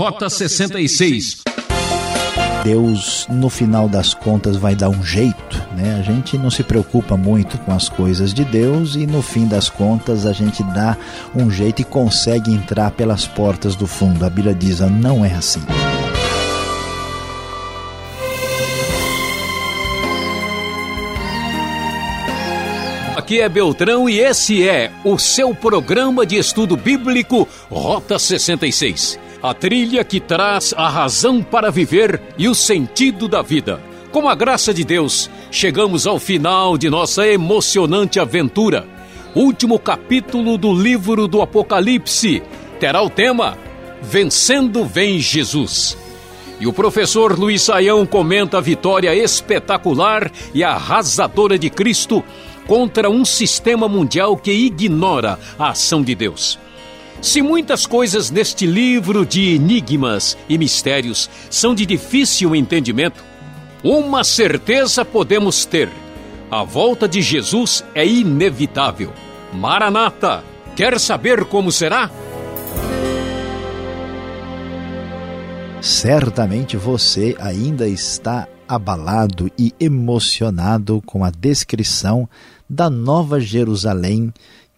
Rota 66. Deus, no final das contas, vai dar um jeito, né? A gente não se preocupa muito com as coisas de Deus e no fim das contas a gente dá um jeito e consegue entrar pelas portas do fundo. A Bíblia diz: não é assim. Aqui é Beltrão e esse é o seu programa de estudo bíblico Rota 66 a trilha que traz a razão para viver e o sentido da vida. Com a graça de Deus, chegamos ao final de nossa emocionante aventura. Último capítulo do livro do Apocalipse terá o tema Vencendo Vem Jesus. E o professor Luiz Saião comenta a vitória espetacular e arrasadora de Cristo contra um sistema mundial que ignora a ação de Deus. Se muitas coisas neste livro de enigmas e mistérios são de difícil entendimento, uma certeza podemos ter: a volta de Jesus é inevitável. Maranata, quer saber como será? Certamente você ainda está abalado e emocionado com a descrição da Nova Jerusalém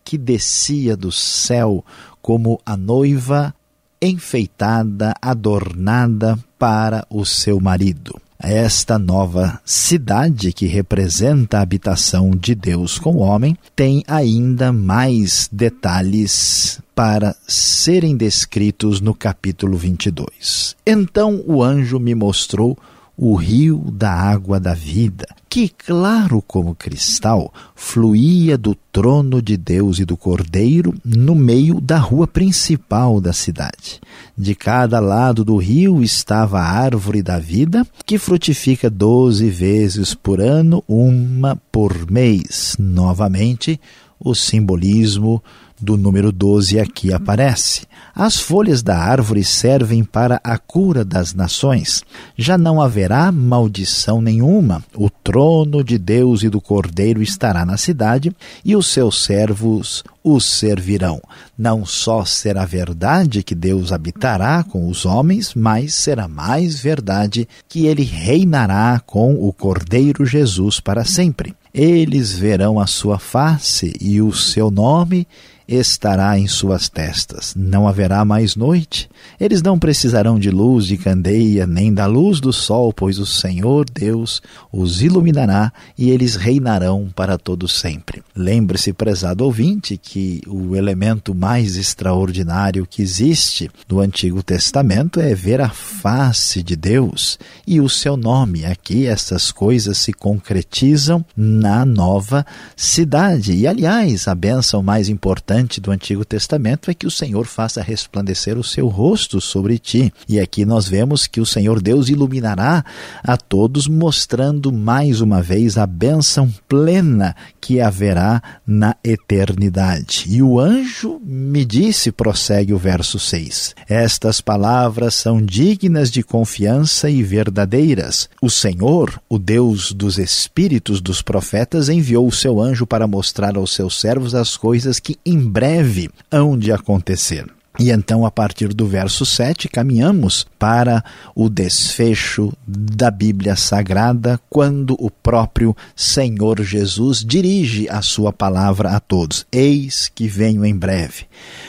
que descia do céu como a noiva enfeitada, adornada para o seu marido. Esta nova cidade, que representa a habitação de Deus com o homem, tem ainda mais detalhes para serem descritos no capítulo 22. Então o anjo me mostrou o rio da água da vida, que, claro como cristal, fluía do trono de Deus e do Cordeiro no meio da rua principal da cidade. De cada lado do rio estava a árvore da vida, que frutifica doze vezes por ano, uma por mês. Novamente, o simbolismo do número 12 aqui aparece. As folhas da árvore servem para a cura das nações. Já não haverá maldição nenhuma. O trono de Deus e do Cordeiro estará na cidade e os seus servos os servirão. Não só será verdade que Deus habitará com os homens, mas será mais verdade que ele reinará com o Cordeiro Jesus para sempre. Eles verão a sua face e o seu nome estará em suas testas. Não haverá mais noite. Eles não precisarão de luz de candeia, nem da luz do sol, pois o Senhor Deus os iluminará e eles reinarão para todo sempre. Lembre-se, prezado ouvinte, que o elemento mais extraordinário que existe no Antigo Testamento é ver a face de Deus e o seu nome. Aqui essas coisas se concretizam na nova cidade. E aliás, a bênção mais importante do Antigo Testamento é que o Senhor faça resplandecer o seu rosto sobre ti. E aqui nós vemos que o Senhor Deus iluminará a todos, mostrando mais uma vez a bênção plena que haverá na eternidade. E o anjo me disse, prossegue o verso 6, estas palavras são dignas de confiança e verdadeiras. O Senhor, o Deus dos espíritos dos profetas, enviou o seu anjo para mostrar aos seus servos as coisas que em breve hão de acontecer. E então, a partir do verso 7, caminhamos para o desfecho da Bíblia Sagrada, quando o próprio Senhor Jesus dirige a sua palavra a todos: Eis que venho em breve.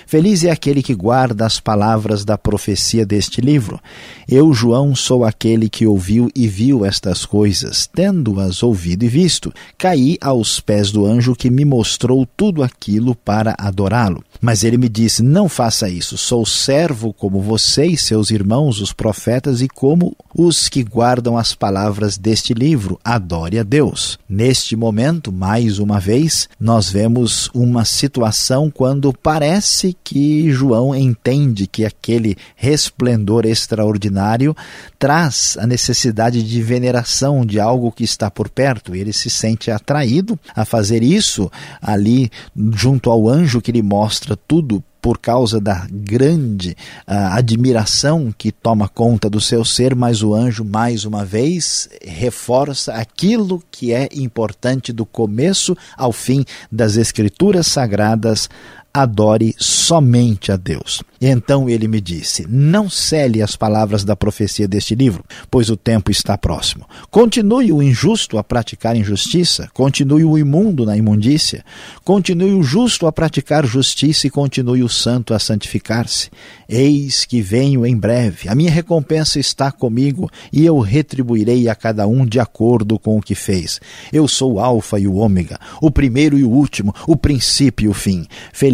Feliz é aquele que guarda as palavras da profecia deste livro. Eu, João, sou aquele que ouviu e viu estas coisas, tendo-as ouvido e visto. Caí aos pés do anjo que me mostrou tudo aquilo para adorá-lo. Mas ele me disse: Não faça isso. Sou servo como você e seus irmãos, os profetas, e como os que guardam as palavras deste livro. Adore a Deus. Neste momento, mais uma vez, nós vemos uma situação quando parece que João entende que aquele resplendor extraordinário traz a necessidade de veneração de algo que está por perto. Ele se sente atraído a fazer isso ali junto ao anjo que lhe mostra tudo por causa da grande uh, admiração que toma conta do seu ser, mas o anjo, mais uma vez, reforça aquilo que é importante do começo ao fim das Escrituras Sagradas adore somente a Deus. Então ele me disse: Não cele as palavras da profecia deste livro, pois o tempo está próximo. Continue o injusto a praticar injustiça, continue o imundo na imundícia, continue o justo a praticar justiça e continue o santo a santificar-se. Eis que venho em breve, a minha recompensa está comigo e eu retribuirei a cada um de acordo com o que fez. Eu sou o Alfa e o Ômega, o primeiro e o último, o princípio e o fim.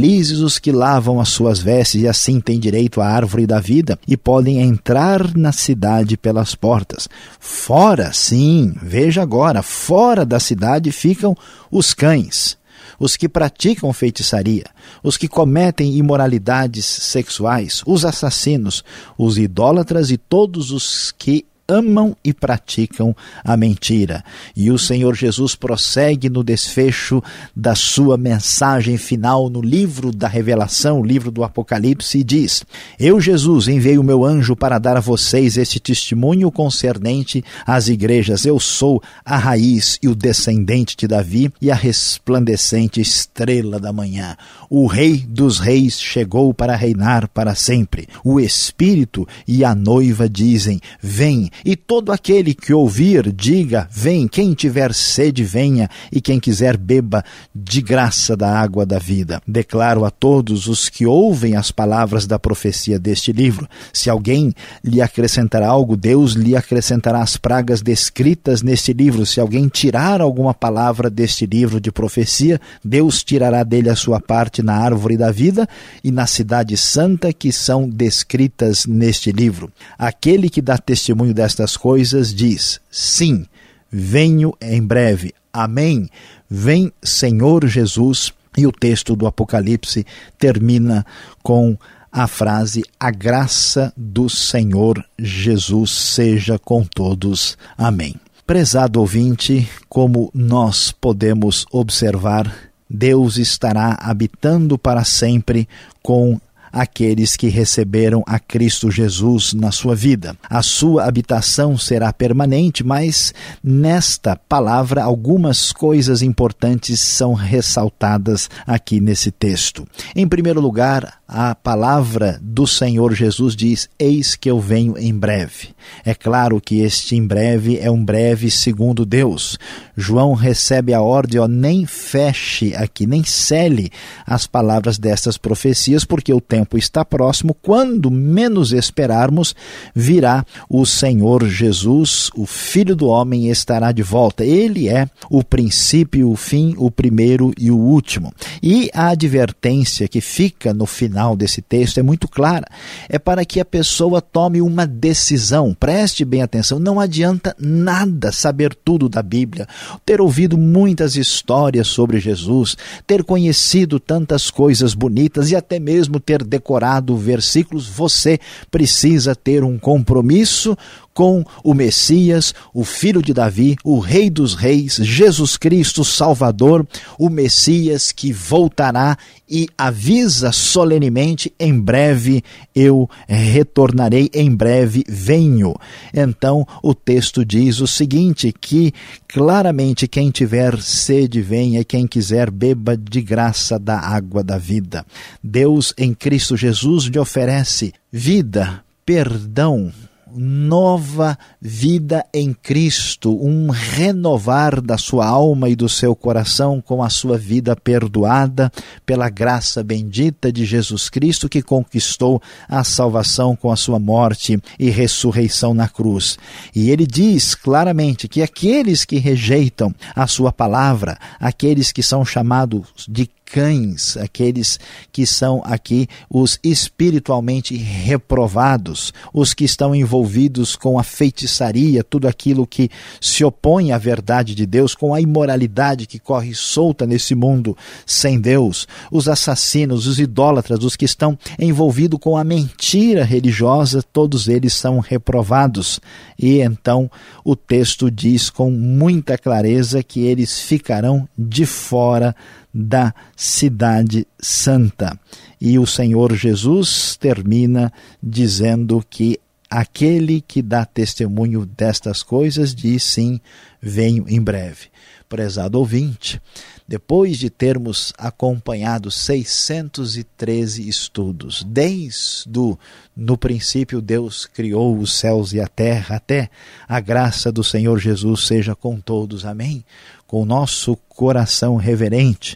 Felizes os que lavam as suas vestes e assim têm direito à árvore da vida e podem entrar na cidade pelas portas. Fora, sim, veja agora, fora da cidade ficam os cães os que praticam feitiçaria, os que cometem imoralidades sexuais, os assassinos, os idólatras e todos os que amam e praticam a mentira. E o Senhor Jesus prossegue no desfecho da sua mensagem final no livro da Revelação, o livro do Apocalipse, e diz: Eu, Jesus, enviei o meu anjo para dar a vocês este testemunho concernente às igrejas. Eu sou a raiz e o descendente de Davi e a resplandecente estrela da manhã. O Rei dos Reis chegou para reinar para sempre. O Espírito e a noiva dizem: Vem e todo aquele que ouvir, diga: Vem, quem tiver sede, venha, e quem quiser, beba de graça da água da vida. Declaro a todos os que ouvem as palavras da profecia deste livro: se alguém lhe acrescentar algo, Deus lhe acrescentará as pragas descritas neste livro. Se alguém tirar alguma palavra deste livro de profecia, Deus tirará dele a sua parte na árvore da vida e na cidade santa que são descritas neste livro. Aquele que dá testemunho desta estas coisas, diz: Sim, venho em breve. Amém. Vem, Senhor Jesus. E o texto do Apocalipse termina com a frase: A graça do Senhor Jesus seja com todos. Amém. Prezado ouvinte, como nós podemos observar, Deus estará habitando para sempre com aqueles que receberam a Cristo Jesus na sua vida. A sua habitação será permanente, mas nesta palavra algumas coisas importantes são ressaltadas aqui nesse texto. Em primeiro lugar, a palavra do Senhor Jesus diz: Eis que eu venho em breve. É claro que este em breve é um breve segundo Deus. João recebe a ordem, ó, nem feche aqui, nem cele as palavras destas profecias, porque o tempo está próximo. Quando menos esperarmos, virá o Senhor Jesus, o Filho do Homem, estará de volta. Ele é o princípio, o fim, o primeiro e o último. E a advertência que fica no final desse texto é muito clara. É para que a pessoa tome uma decisão. Preste bem atenção, não adianta nada saber tudo da Bíblia ter ouvido muitas histórias sobre Jesus, ter conhecido tantas coisas bonitas e até mesmo ter decorado versículos, você precisa ter um compromisso com o Messias, o filho de Davi, o Rei dos Reis, Jesus Cristo, Salvador, o Messias que voltará e avisa solenemente: em breve eu retornarei, em breve venho. Então o texto diz o seguinte: que claramente quem tiver sede venha, quem quiser beba de graça da água da vida. Deus em Cristo Jesus lhe oferece vida, perdão, nova vida em Cristo, um renovar da sua alma e do seu coração com a sua vida perdoada pela graça bendita de Jesus Cristo que conquistou a salvação com a sua morte e ressurreição na cruz. E ele diz claramente que aqueles que rejeitam a sua palavra, aqueles que são chamados de cães, aqueles que são aqui os espiritualmente reprovados, os que estão envolvidos com a feitiçaria, tudo aquilo que se opõe à verdade de Deus, com a imoralidade que corre solta nesse mundo sem Deus, os assassinos, os idólatras, os que estão envolvidos com a mentira religiosa, todos eles são reprovados. E então o texto diz com muita clareza que eles ficarão de fora da cidade santa. E o Senhor Jesus termina dizendo que aquele que dá testemunho destas coisas diz sim, venho em breve. Prezado ouvinte, depois de termos acompanhado 613 estudos, desde o no princípio Deus criou os céus e a terra, até a graça do Senhor Jesus seja com todos. Amém. Com o nosso coração reverente,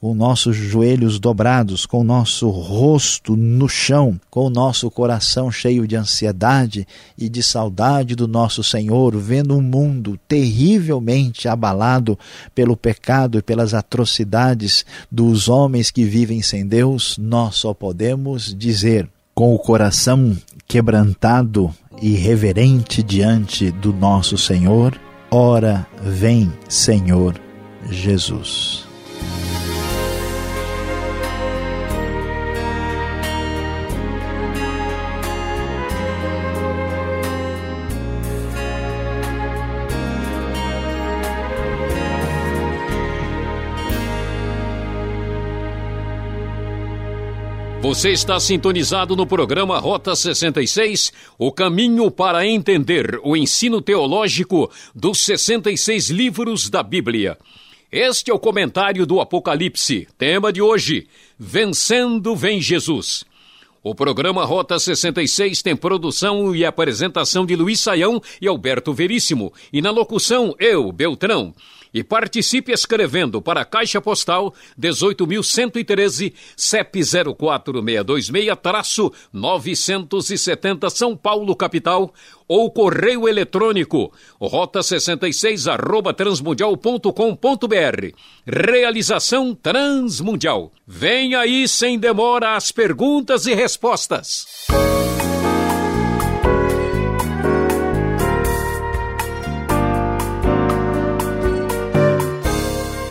com nossos joelhos dobrados, com nosso rosto no chão, com o nosso coração cheio de ansiedade e de saudade do nosso Senhor, vendo um mundo terrivelmente abalado pelo pecado e pelas atrocidades dos homens que vivem sem Deus, nós só podemos dizer, com o coração quebrantado e reverente diante do nosso Senhor, ora vem, Senhor Jesus. Você está sintonizado no programa Rota 66, o caminho para entender o ensino teológico dos 66 livros da Bíblia. Este é o comentário do Apocalipse, tema de hoje: Vencendo vem Jesus. O programa Rota 66 tem produção e apresentação de Luiz Saião e Alberto Veríssimo, e na locução eu, Beltrão e participe escrevendo para a Caixa Postal 18.113, CEP 04626-970 São Paulo, capital, ou correio eletrônico rota66 arroba transmundial.com.br. Realização Transmundial. Vem aí sem demora as perguntas e respostas.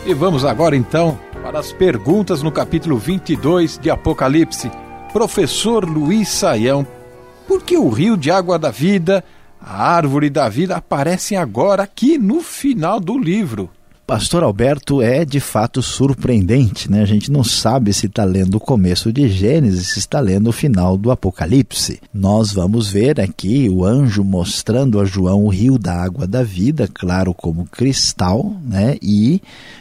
E vamos agora então para as perguntas no capítulo 22 de Apocalipse. Professor Luiz Saião, por que o rio de água da vida, a árvore da vida aparecem agora aqui no final do livro? Pastor Alberto é de fato surpreendente, né? A gente não sabe se está lendo o começo de Gênesis, se está lendo o final do Apocalipse. Nós vamos ver aqui o anjo mostrando a João o rio da água da vida, claro como cristal, né? E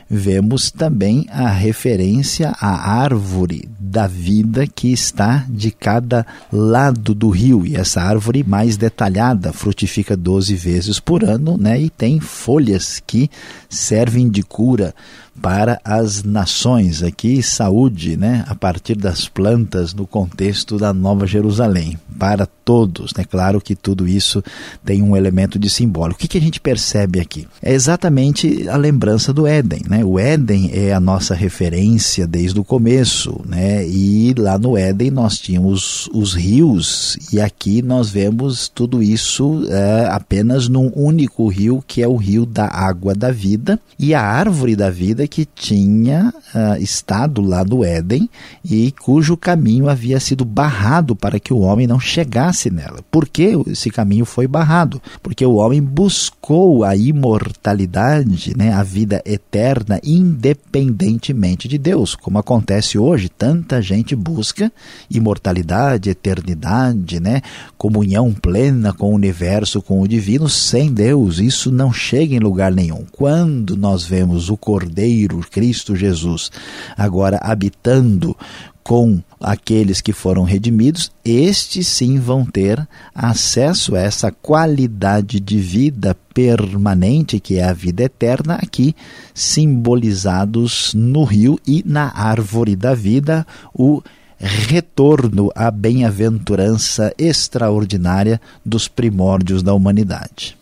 vemos também a referência à árvore da vida que está de cada lado do rio. E essa árvore mais detalhada frutifica 12 vezes por ano né? e tem folhas que servem de cura para as nações. Aqui, saúde, né, a partir das plantas no contexto da Nova Jerusalém, para todos. Né? Claro que tudo isso tem um elemento de simbólico. O que, que a gente percebe aqui? É exatamente a lembrança do Éden. Né? O Éden é a nossa referência desde o começo. Né? E lá no Éden nós tínhamos os rios, e aqui nós vemos tudo isso é, apenas num único rio, que é o rio da água da vida, e a árvore da vida que tinha uh, estado lá no Éden e cujo caminho havia sido barrado para que o homem não chegasse nela. Por que esse caminho foi barrado? Porque o homem buscou a imortalidade, né, a vida eterna, independentemente de Deus, como acontece hoje. Tanta gente busca imortalidade, eternidade, né, comunhão plena com o universo, com o divino, sem Deus. Isso não chega em lugar nenhum. Quando nós vemos o Cordeiro Cordeiro, Cristo Jesus, agora habitando com aqueles que foram redimidos, estes sim vão ter acesso a essa qualidade de vida permanente, que é a vida eterna, aqui simbolizados no rio e na árvore da vida, o retorno à bem-aventurança extraordinária dos primórdios da humanidade.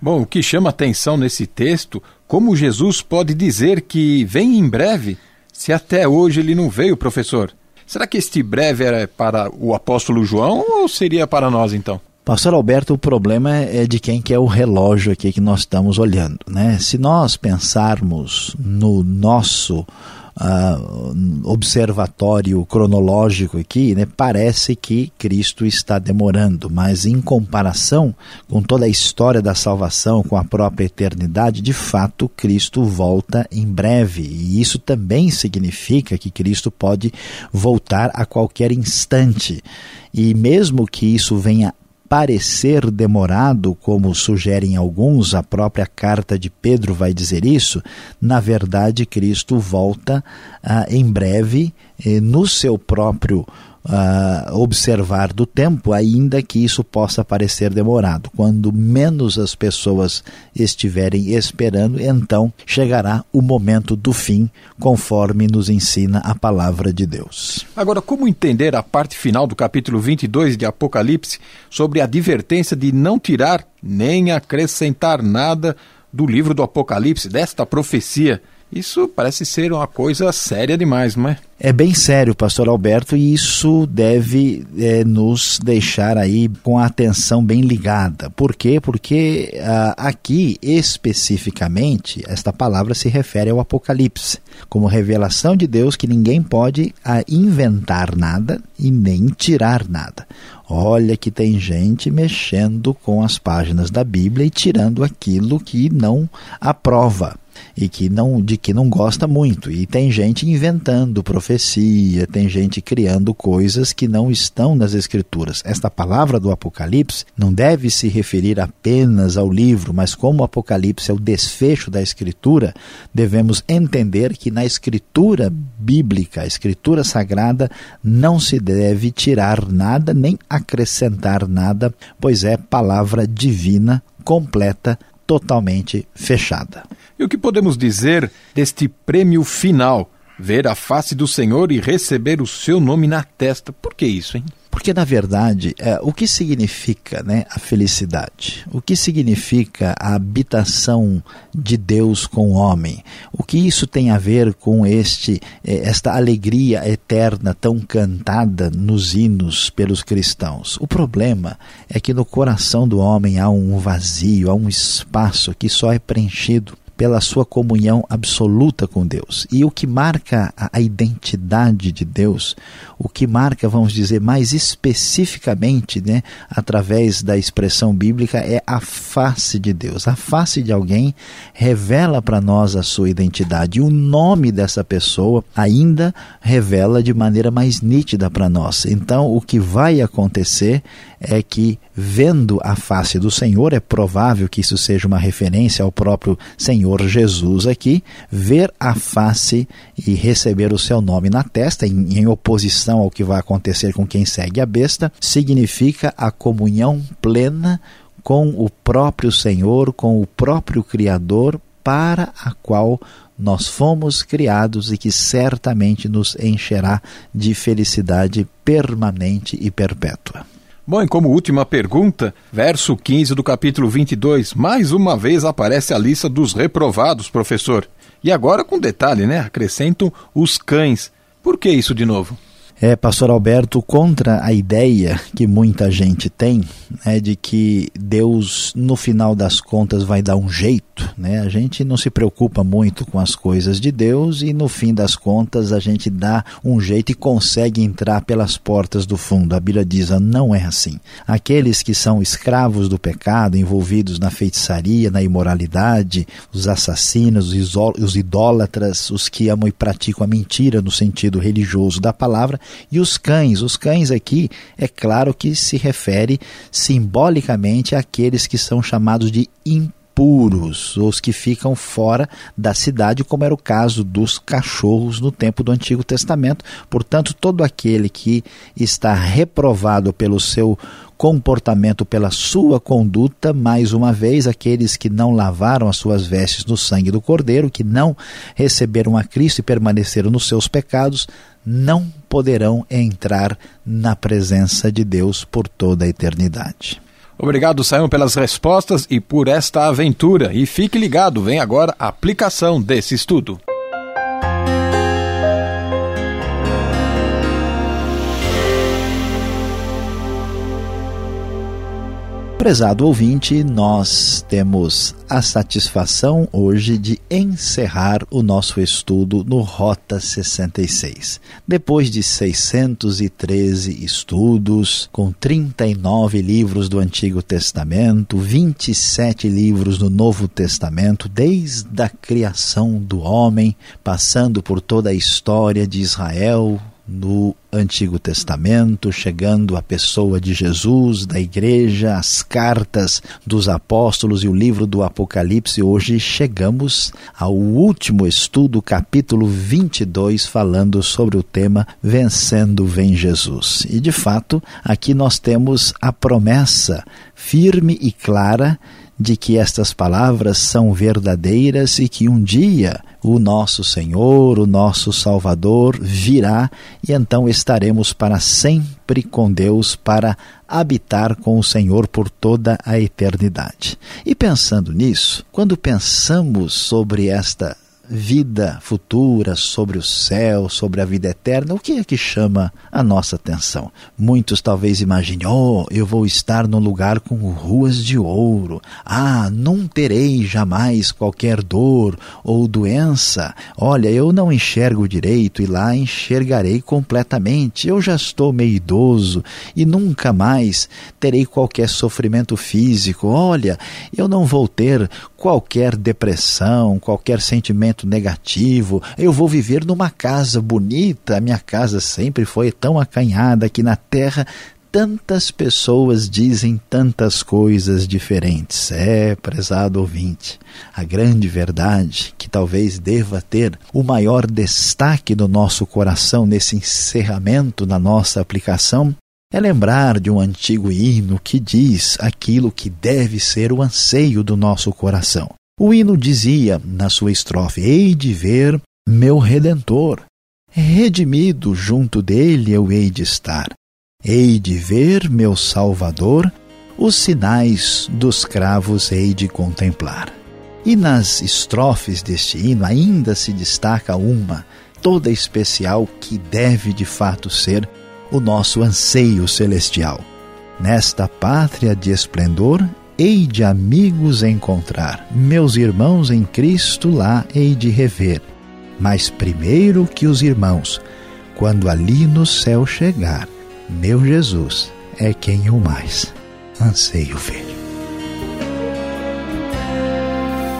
Bom, o que chama atenção nesse texto como Jesus pode dizer que vem em breve, se até hoje ele não veio, professor? Será que este breve era para o apóstolo João ou seria para nós então? Pastor Alberto, o problema é de quem que é o relógio aqui que nós estamos olhando, né? Se nós pensarmos no nosso uh, observatório cronológico aqui, né, parece que Cristo está demorando, mas em comparação com toda a história da salvação, com a própria eternidade, de fato Cristo volta em breve. E isso também significa que Cristo pode voltar a qualquer instante. E mesmo que isso venha parecer demorado, como sugerem alguns, a própria carta de Pedro vai dizer isso, na verdade Cristo volta ah, em breve eh, no seu próprio uh, observar do tempo, ainda que isso possa parecer demorado. Quando menos as pessoas estiverem esperando, então chegará o momento do fim, conforme nos ensina a palavra de Deus. Agora, como entender a parte final do capítulo 22 de Apocalipse sobre a advertência de não tirar nem acrescentar nada do livro do Apocalipse, desta profecia? Isso parece ser uma coisa séria demais, não é? É bem sério, pastor Alberto, e isso deve é, nos deixar aí com a atenção bem ligada. Por quê? Porque ah, aqui, especificamente, esta palavra se refere ao Apocalipse, como revelação de Deus que ninguém pode ah, inventar nada e nem tirar nada. Olha que tem gente mexendo com as páginas da Bíblia e tirando aquilo que não aprova e que não de que não gosta muito e tem gente inventando profecia, tem gente criando coisas que não estão nas escrituras. Esta palavra do Apocalipse não deve se referir apenas ao livro, mas como o Apocalipse é o desfecho da escritura, devemos entender que na escritura bíblica, a escritura sagrada, não se deve tirar nada nem acrescentar nada, pois é palavra divina completa totalmente fechada. E o que podemos dizer deste prêmio final? Ver a face do Senhor e receber o seu nome na testa. Por que isso, hein? Porque, na verdade, é, o que significa né, a felicidade? O que significa a habitação de Deus com o homem? O que isso tem a ver com este, é, esta alegria eterna tão cantada nos hinos pelos cristãos? O problema é que no coração do homem há um vazio, há um espaço que só é preenchido pela sua comunhão absoluta com Deus. E o que marca a identidade de Deus, o que marca, vamos dizer, mais especificamente, né, através da expressão bíblica, é a face de Deus. A face de alguém revela para nós a sua identidade. E o nome dessa pessoa ainda revela de maneira mais nítida para nós. Então, o que vai acontecer é que, vendo a face do Senhor, é provável que isso seja uma referência ao próprio Senhor Jesus aqui, ver a face e receber o seu nome na testa, em, em oposição ao que vai acontecer com quem segue a besta, significa a comunhão plena com o próprio Senhor, com o próprio Criador, para a qual nós fomos criados e que certamente nos encherá de felicidade permanente e perpétua. Bom, e como última pergunta, verso 15 do capítulo 22, mais uma vez aparece a lista dos reprovados, professor. E agora com detalhe, né? Acrescentam os cães. Por que isso de novo? é, Pastor Alberto, contra a ideia que muita gente tem né, de que Deus, no final das contas, vai dar um jeito. Né? A gente não se preocupa muito com as coisas de Deus e, no fim das contas, a gente dá um jeito e consegue entrar pelas portas do fundo. A Bíblia diz: não é assim. Aqueles que são escravos do pecado, envolvidos na feitiçaria, na imoralidade, os assassinos, os idólatras, os que amam e praticam a mentira no sentido religioso da palavra, e os cães, os cães aqui, é claro que se refere simbolicamente àqueles que são chamados de impuros, os que ficam fora da cidade, como era o caso dos cachorros no tempo do Antigo Testamento. Portanto, todo aquele que está reprovado pelo seu comportamento, pela sua conduta, mais uma vez, aqueles que não lavaram as suas vestes no sangue do Cordeiro, que não receberam a Cristo e permaneceram nos seus pecados, não poderão entrar na presença de Deus por toda a eternidade. Obrigado, Simon, pelas respostas e por esta aventura. E fique ligado, vem agora a aplicação desse estudo. Prezado ouvinte, nós temos a satisfação hoje de encerrar o nosso estudo no Rota 66. Depois de 613 estudos, com 39 livros do Antigo Testamento, 27 livros do Novo Testamento, desde a criação do homem, passando por toda a história de Israel, no Antigo Testamento, chegando à pessoa de Jesus, da igreja, as cartas dos apóstolos e o livro do Apocalipse. Hoje chegamos ao último estudo, capítulo 22, falando sobre o tema Vencendo Vem Jesus. E de fato, aqui nós temos a promessa firme e clara de que estas palavras são verdadeiras e que um dia o nosso Senhor, o nosso Salvador virá e então estaremos para sempre com Deus para habitar com o Senhor por toda a eternidade. E pensando nisso, quando pensamos sobre esta vida futura, sobre o céu, sobre a vida eterna, o que é que chama a nossa atenção? Muitos talvez imaginem: oh, eu vou estar num lugar com ruas de ouro. Ah, não terei jamais qualquer dor ou doença. Olha, eu não enxergo direito e lá enxergarei completamente. Eu já estou meio idoso e nunca mais terei qualquer sofrimento físico. Olha, eu não vou ter qualquer depressão, qualquer sentimento negativo. Eu vou viver numa casa bonita. A minha casa sempre foi tão acanhada aqui na terra. Tantas pessoas dizem tantas coisas diferentes. É, prezado ouvinte, a grande verdade que talvez deva ter o maior destaque no nosso coração nesse encerramento da nossa aplicação é lembrar de um antigo hino que diz aquilo que deve ser o anseio do nosso coração. O hino dizia na sua estrofe: Hei de ver meu redentor, redimido junto dele eu hei de estar. Hei de ver meu Salvador, os sinais dos cravos hei de contemplar. E nas estrofes deste hino ainda se destaca uma, toda especial, que deve de fato ser o nosso anseio celestial. Nesta pátria de esplendor, hei de amigos encontrar, meus irmãos em Cristo lá hei de rever. Mas primeiro que os irmãos, quando ali no céu chegar, meu Jesus é quem eu mais anseio ver.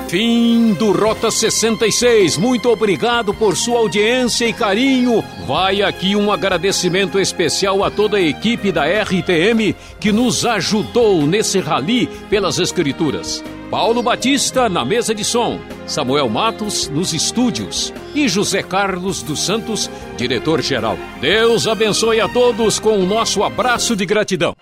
Fim do Rota 66. Muito obrigado por sua audiência e carinho. Vai aqui um agradecimento especial a toda a equipe da RTM que nos ajudou nesse rally pelas Escrituras. Paulo Batista na mesa de som, Samuel Matos nos estúdios e José Carlos dos Santos, diretor-geral. Deus abençoe a todos com o nosso abraço de gratidão.